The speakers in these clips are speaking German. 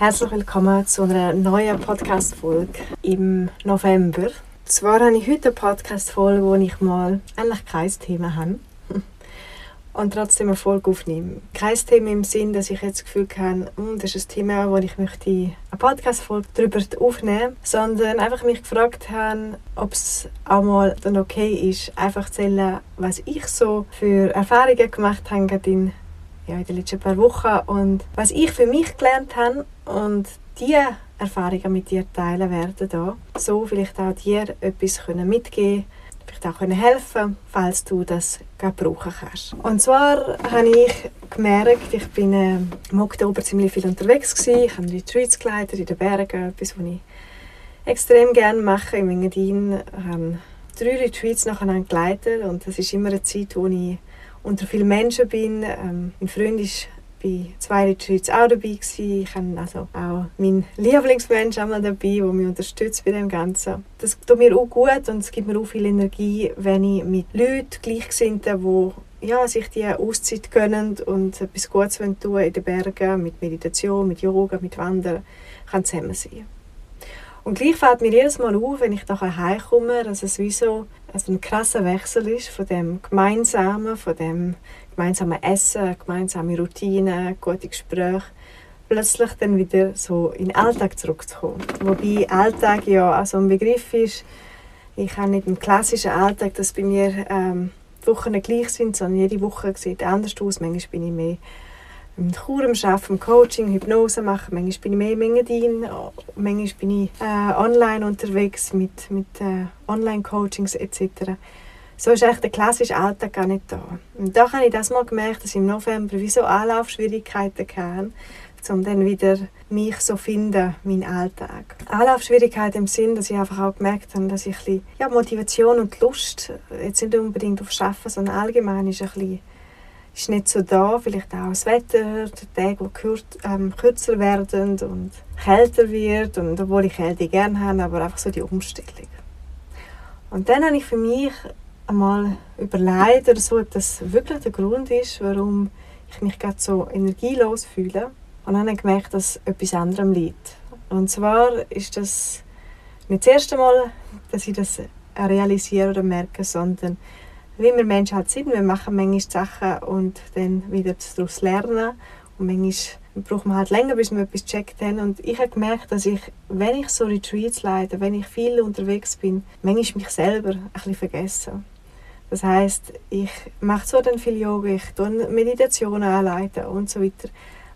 Herzlich willkommen zu einer neuen Podcast-Folge im November. Zwar habe ich heute eine Podcast-Folge, wo ich mal eigentlich kein Thema habe und trotzdem eine Folge aufnehme. Kein Thema im Sinn, dass ich jetzt das Gefühl habe, hm, das ist ein Thema, wo ich möchte eine Podcast-Folge darüber aufnehmen sondern einfach mich gefragt habe, ob es auch mal dann okay ist, einfach zu erzählen, was ich so für Erfahrungen gemacht habe in ja, in den letzten paar Wochen und was ich für mich gelernt habe und diese Erfahrungen mit dir teilen werden da, so vielleicht auch dir etwas können mitgeben vielleicht auch können helfen falls du das brauchen kannst. Und zwar habe ich gemerkt, ich bin äh, im Oktober ziemlich viel unterwegs gewesen. Ich habe Retreats geleitet in den Bergen, etwas, was ich extrem gerne mache. Im Engadin habe drei Retreats nacheinander geleitet und das ist immer eine Zeit, wo ich unter vielen Menschen bin. Ähm, mein Freund ist bei zwei Retreats auch dabei gewesen. Ich habe also auch meinen Lieblingsmensch einmal dabei, der mich unterstützt bei dem Ganzen. Das tut mir auch gut und es gibt mir auch viel Energie, wenn ich mit Leuten Gleichgesinnten, die ja, sich die Auszeit gönnen und etwas Gutes tun in den Bergen, mit Meditation, mit Yoga, mit Wandern, kann zusammen sein. Und gleich fällt mir jedes Mal auf, wenn ich nachher heimkomme, dass es wie so ein krasser Wechsel ist von dem Gemeinsamen, von dem gemeinsamen Essen, gemeinsame Routinen, gute Gespräche, plötzlich dann wieder so in den Alltag zurückzukommen. Wobei Alltag ja also ein Begriff ist, ich habe nicht einen klassischen Alltag, dass bei mir ähm, die Wochen gleich sind, sondern jede Woche sieht anders aus. Manchmal bin ich mehr im Chur am Arbeiten, im Coaching, Hypnose machen. Manchmal bin ich mehr im Engadin, manchmal bin ich äh, online unterwegs mit, mit äh, Online-Coachings etc. So ist eigentlich der klassische Alltag gar nicht da. Und da habe ich das mal gemerkt, dass ich im November wie Anlaufschwierigkeiten hatte, um dann wieder mich so finden, meinen Alltag. Anlaufschwierigkeiten im Sinn, dass ich einfach auch gemerkt habe, dass ich ein bisschen, ja, Motivation und Lust, jetzt nicht unbedingt auf Schaffen, sondern allgemein ist ein bisschen ist nicht so da. Vielleicht auch das Wetter, die Tage, die ähm, kürzer werden und kälter wird. Und obwohl ich Kälte gerne habe, aber einfach so die Umstellung. Und dann habe ich für mich einmal überlegt, oder so, ob das wirklich der Grund ist, warum ich mich gerade so energielos fühle. Und dann habe ich gemerkt, dass etwas anderem liegt. Und zwar ist das nicht das erste Mal, dass ich das realisiere oder merke, sondern wie wir Menschen halt sind, wir machen manchmal Sachen und dann wieder daraus lernen und manchmal braucht man halt länger, bis wir etwas gecheckt haben und ich habe gemerkt, dass ich, wenn ich so Retreats leite, wenn ich viel unterwegs bin, manchmal mich selber ein bisschen vergesse. Das heißt, ich mache zwar dann viel Yoga, ich tue Meditationen anleiten und so weiter,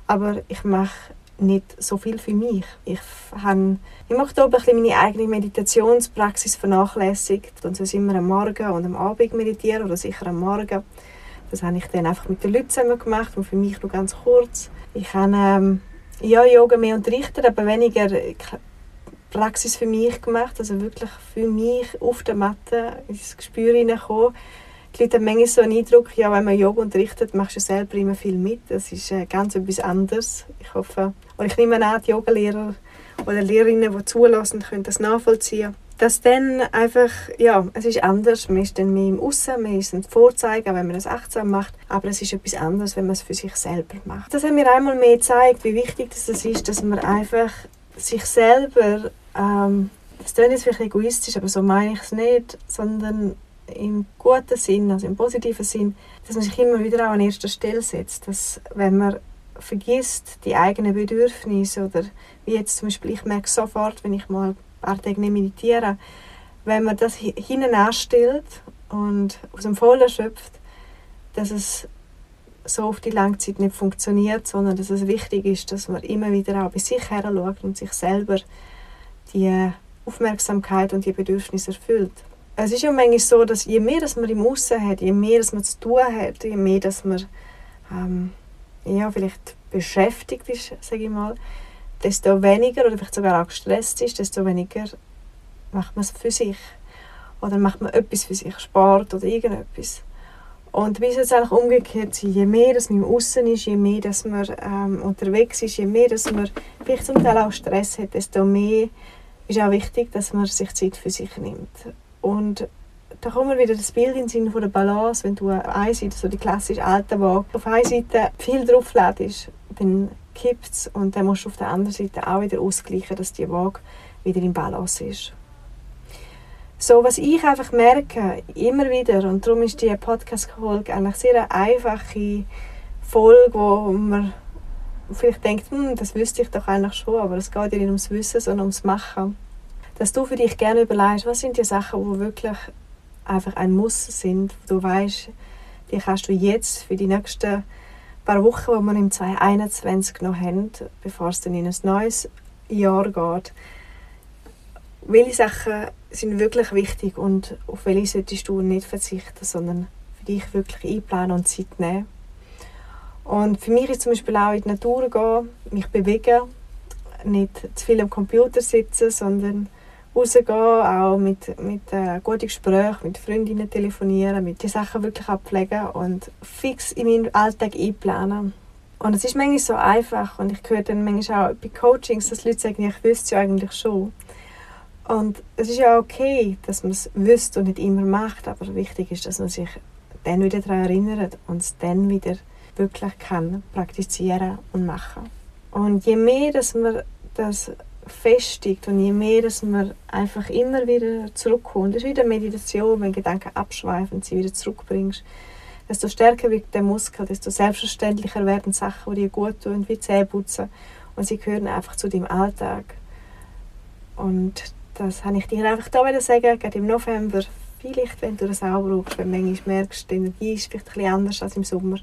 aber ich mache nicht so viel für mich. Ich, habe, mache da ein meine eigene Meditationspraxis vernachlässigt und so immer am Morgen und am Abend meditieren oder sicher am Morgen. Das habe ich dann einfach mit den Leuten zusammen gemacht und für mich nur ganz kurz. Ich habe ähm, ja, Yoga mehr unterrichtet, aber weniger Praxis für mich gemacht, also wirklich für mich auf der Matte ins Gespür hineinkommen die Leute haben manchmal so einen Eindruck, ja, wenn man Yoga unterrichtet, machst du selber immer viel mit. Das ist äh, ganz etwas anderes. Ich hoffe, und ich nehme an, die Yogalehrer oder Lehrerinnen, die zulassen, können das nachvollziehen. Dass dann einfach, ja, es ist anders. Man ist dann mehr im Aussen, man ist ein Vorzeigen, wenn man das achtsam macht. Aber es ist etwas anderes, wenn man es für sich selber macht. Das hat mir einmal mehr gezeigt, wie wichtig das ist, dass man einfach sich selber, ähm, das klingt jetzt vielleicht egoistisch, aber so meine ich es nicht, sondern im guten Sinn, also im positiven Sinn, dass man sich immer wieder auch an erster Stelle setzt. Dass, wenn man vergisst, die eigenen Bedürfnisse oder wie jetzt zum Beispiel, ich merke sofort, wenn ich mal ein paar Tage nicht meditiere, wenn man das hinten anstellt und aus dem Vollen schöpft, dass es so auf die Langzeit nicht funktioniert, sondern dass es wichtig ist, dass man immer wieder auch bei sich her und sich selber die Aufmerksamkeit und die Bedürfnisse erfüllt es ist ja manchmal so, dass je mehr dass man im Aussen hat, je mehr dass man zu tun hat, je mehr dass man ähm, ja, vielleicht beschäftigt ist, sage ich mal, desto weniger oder vielleicht sogar auch gestresst ist, desto weniger macht man es für sich. Oder macht man etwas für sich, Sport oder irgendetwas. Und wie es eigentlich umgekehrt sein, je mehr dass man im Aussen ist, je mehr dass man ähm, unterwegs ist, je mehr dass man vielleicht zum Teil auch Stress hat, desto mehr ist auch wichtig, dass man sich Zeit für sich nimmt. Und da kommt mir wieder das Bild in den Sinne von der Balance, wenn du auf einer Seite, so die klassische alte Waage, auf einer Seite viel drauflädst, dann kippt es und dann musst du auf der anderen Seite auch wieder ausgleichen, dass die Waage wieder in Balance ist. So, was ich einfach merke, immer wieder, und darum ist die Podcast-Folge eigentlich sehr eine einfache Folge, wo man vielleicht denkt, hm, das wüsste ich doch eigentlich schon, aber es geht ja nicht ums Wissen, sondern ums Machen. Dass du für dich gerne überlegst, was sind die Sachen, die wirklich einfach ein Muss sind, wo du weißt, die kannst du jetzt für die nächsten paar Wochen, die wir im 2021 noch haben, bevor es dann in ein neues Jahr geht, welche Sachen sind wirklich wichtig und auf welche solltest du nicht verzichten, sondern für dich wirklich einplanen und Zeit nehmen. Und für mich ist zum Beispiel auch in die Natur gehen, mich bewegen, nicht zu viel am Computer sitzen, sondern rausgehen, auch mit, mit äh, guten Gesprächen, mit Freundinnen telefonieren, mit die Sachen wirklich abpflegen und fix in meinen Alltag einplanen. Und es ist manchmal so einfach und ich höre dann manchmal auch bei Coachings, dass Leute sagen, ich wüsste es ja eigentlich schon. Und es ist ja okay, dass man es wüsste und nicht immer macht, aber wichtig ist, dass man sich dann wieder daran erinnert und es dann wieder wirklich kann praktizieren und machen. Und je mehr, dass man das festigt und je mehr, dass man einfach immer wieder zurückkommt, das ist wieder Meditation, wenn Gedanken abschweifen, sie wieder zurückbringst, desto stärker wird der Muskel, desto selbstverständlicher werden Sachen, die dir gut tun, wie Zähneputzen und sie gehören einfach zu deinem Alltag. Und das habe ich dir einfach da sagen, gerade im November. Vielleicht, wenn du das auch brauchst, wenn du manchmal merkst, die Energie ist vielleicht ein anders als im Sommer.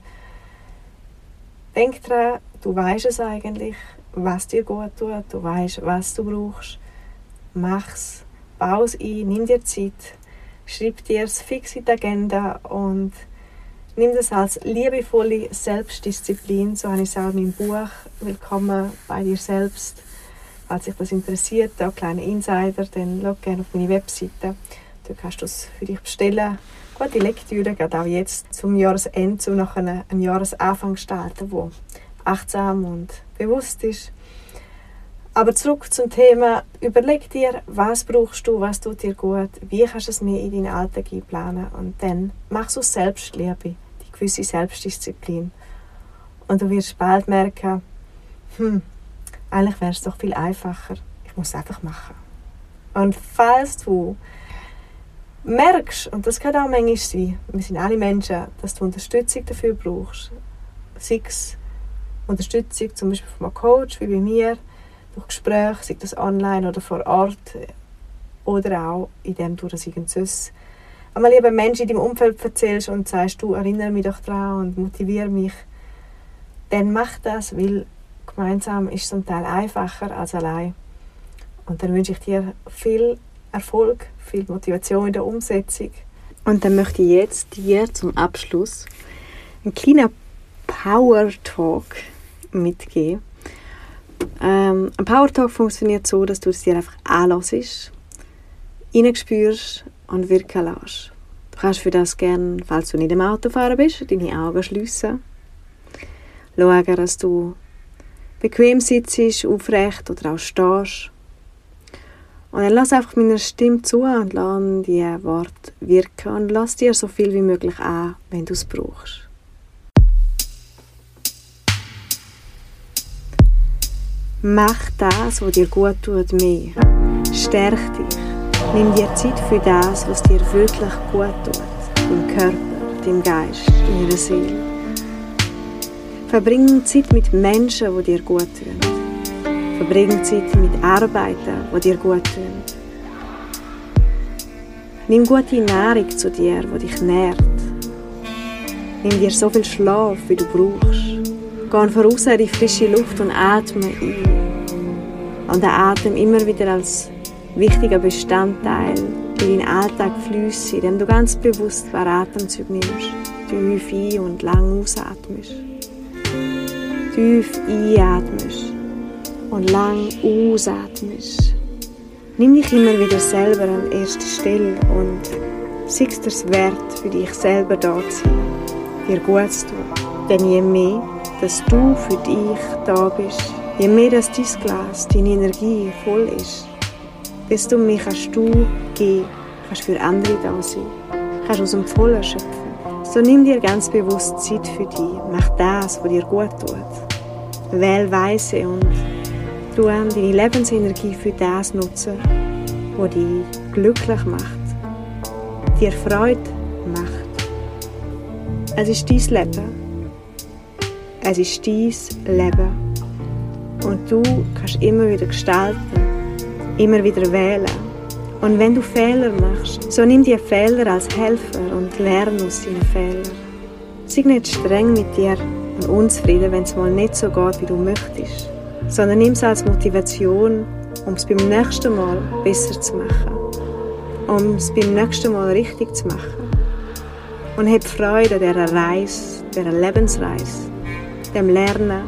Denk daran, du weißt es eigentlich, was dir gut tut, du weißt, was du brauchst. Mach es, baue es ein, nimm dir Zeit, schreib dir es fix in die Agenda und nimm das als liebevolle Selbstdisziplin. So habe ich es auch in meinem Buch «Willkommen bei dir selbst» Falls dich das interessiert, auch kleine Insider, dann schau gerne auf meine Webseite. Da kannst du es für dich bestellen. Gute Lektüre, gerade auch jetzt zum Jahresende, um nach einem, Jahresanfang gestalten, wo achtsam und bewusst ist. Aber zurück zum Thema, überleg dir, was brauchst du, was tut dir gut, wie kannst du es mehr in deinen Alltag einplanen und dann machst du Selbstliebe, die gewisse Selbstdisziplin. Und du wirst bald merken, hm, eigentlich wäre es doch viel einfacher. Ich muss es einfach machen. Und falls du merkst, und das kann auch manchmal sein, wir sind alle Menschen, dass du Unterstützung dafür brauchst, sei es Unterstützung zum Beispiel von einem Coach, wie bei mir, durch Gespräche, sei das online oder vor Ort, oder auch indem du das irgendwas einmal lieber Menschen in deinem Umfeld erzählst und sagst, du erinnere mich doch daran und motiviere mich, dann mach das, weil gemeinsam ist zum Teil einfacher als allein. Und dann wünsche ich dir viel Erfolg, viel Motivation in der Umsetzung. Und dann möchte ich jetzt dir zum Abschluss einen kleinen Power Talk mitgeben. Ähm, ein Power Talk funktioniert so, dass du es dir einfach anlässt, reinspürst und wirken lässt. Du kannst für das gerne, falls du nicht im Auto fahren bist, deine Augen schliessen. Schauen, dass du bequem sitzt, aufrecht oder auch stehst. Und dann lass einfach meiner Stimme zu und lass die Worte wirken und lass dir so viel wie möglich an, wenn du es brauchst. Mach das, was dir gut tut, mehr. Stärk dich. Nimm dir Zeit für das, was dir wirklich gut tut. Deinem Körper, deinem Geist, deiner Seele. Verbring Zeit mit Menschen, die dir gut tun. Verbring Zeit mit Arbeiten, die dir gut tun. Nimm gute Nahrung zu dir, die dich nährt. Nimm dir so viel Schlaf, wie du brauchst. Geh voraus in die frische Luft und atme ein. Und der Atem immer wieder als wichtiger Bestandteil in deinen Alltag fließt, indem du ganz bewusst ein Atemzug nimmst. tief ein und lang ausatmest. Tief einatmest und lang ausatmest. Nimm dich immer wieder selber an erste Stelle und siehst es wert, für dich selber da zu sein, dir gut zu tun. Denn je mehr, dass du für dich da bist, je mehr, dass dein Glas, deine Energie voll ist, desto mehr kannst du geben, kannst für andere da sein, kannst aus dem Vollen schöpfen. So nimm dir ganz bewusst Zeit für dich, mach das, was dir gut tut. Wähl weise und du deine Lebensenergie für das nutzen, was dich glücklich macht, dir Freude macht. Es ist dein Leben. Es ist dein Leben. Und du kannst immer wieder gestalten, immer wieder wählen. Und wenn du Fehler machst, so nimm die Fehler als Helfer und lerne aus deinen Fehlern. Sei nicht streng mit dir und unzufrieden, wenn es mal nicht so geht, wie du möchtest sondern nimm es als Motivation, um es beim nächsten Mal besser zu machen. Um es beim nächsten Mal richtig zu machen. Und hab Freude an dieser Reise, dieser Lebensreise, dem Lernen,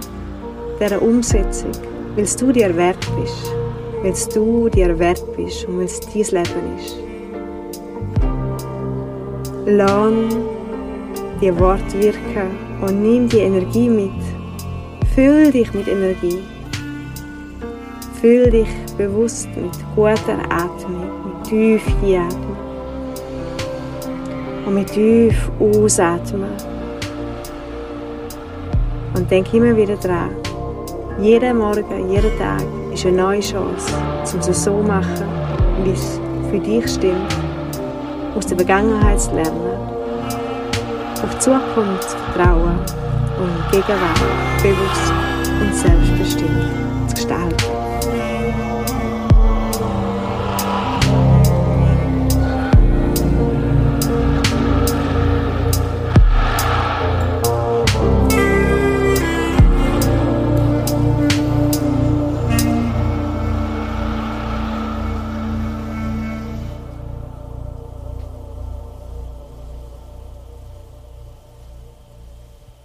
dieser Umsetzung, weil du dir wert bist, weil du dir wert bist und weil es dein Leben ist. Lass die Worte wirken und nimm die Energie mit. Fühl dich mit Energie. Fühl dich bewusst mit guter Atmung, mit tief einatmen und mit tief ausatmen. Und denk immer wieder dran, jeden Morgen, jeden Tag ist eine neue Chance, um es so zu machen, wie es für dich stimmt, aus der Vergangenheit zu lernen, auf die Zukunft zu vertrauen und Gegenwart bewusst und selbstbestimmt zu gestalten.